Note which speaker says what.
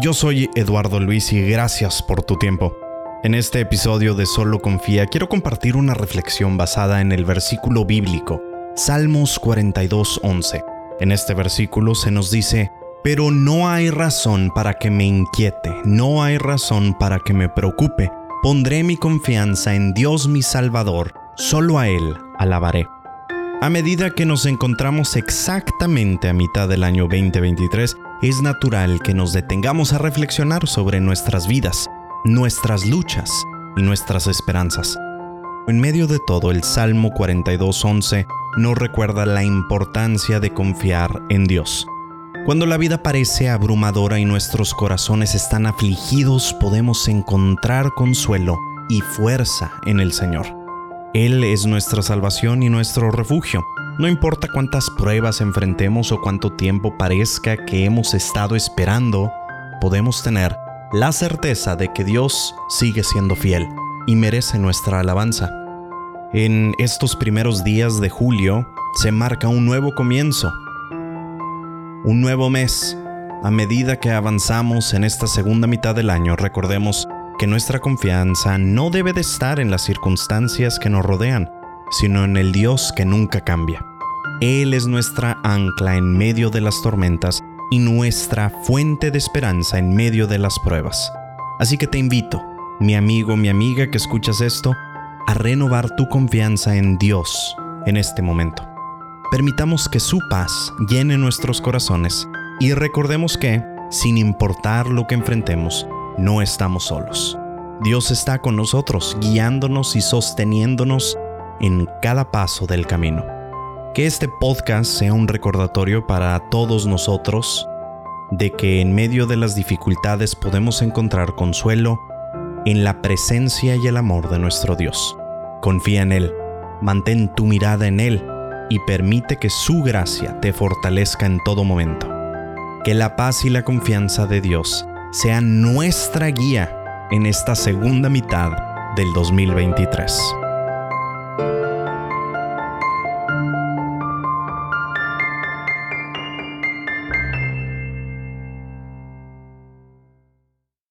Speaker 1: Yo soy Eduardo Luis y gracias por tu tiempo. En este episodio de Solo Confía quiero compartir una reflexión basada en el versículo bíblico, Salmos 42.11. En este versículo se nos dice, pero no hay razón para que me inquiete, no hay razón para que me preocupe. Pondré mi confianza en Dios mi Salvador, solo a Él alabaré. A medida que nos encontramos exactamente a mitad del año 2023, es natural que nos detengamos a reflexionar sobre nuestras vidas, nuestras luchas y nuestras esperanzas. En medio de todo, el Salmo 42.11 nos recuerda la importancia de confiar en Dios. Cuando la vida parece abrumadora y nuestros corazones están afligidos, podemos encontrar consuelo y fuerza en el Señor. Él es nuestra salvación y nuestro refugio. No importa cuántas pruebas enfrentemos o cuánto tiempo parezca que hemos estado esperando, podemos tener la certeza de que Dios sigue siendo fiel y merece nuestra alabanza. En estos primeros días de julio se marca un nuevo comienzo, un nuevo mes. A medida que avanzamos en esta segunda mitad del año, recordemos que nuestra confianza no debe de estar en las circunstancias que nos rodean, sino en el Dios que nunca cambia. Él es nuestra ancla en medio de las tormentas y nuestra fuente de esperanza en medio de las pruebas. Así que te invito, mi amigo, mi amiga que escuchas esto, a renovar tu confianza en Dios en este momento. Permitamos que su paz llene nuestros corazones y recordemos que, sin importar lo que enfrentemos, no estamos solos. Dios está con nosotros, guiándonos y sosteniéndonos en cada paso del camino. Que este podcast sea un recordatorio para todos nosotros de que en medio de las dificultades podemos encontrar consuelo en la presencia y el amor de nuestro Dios. Confía en Él, mantén tu mirada en Él y permite que su gracia te fortalezca en todo momento. Que la paz y la confianza de Dios sea nuestra guía en esta segunda mitad del 2023.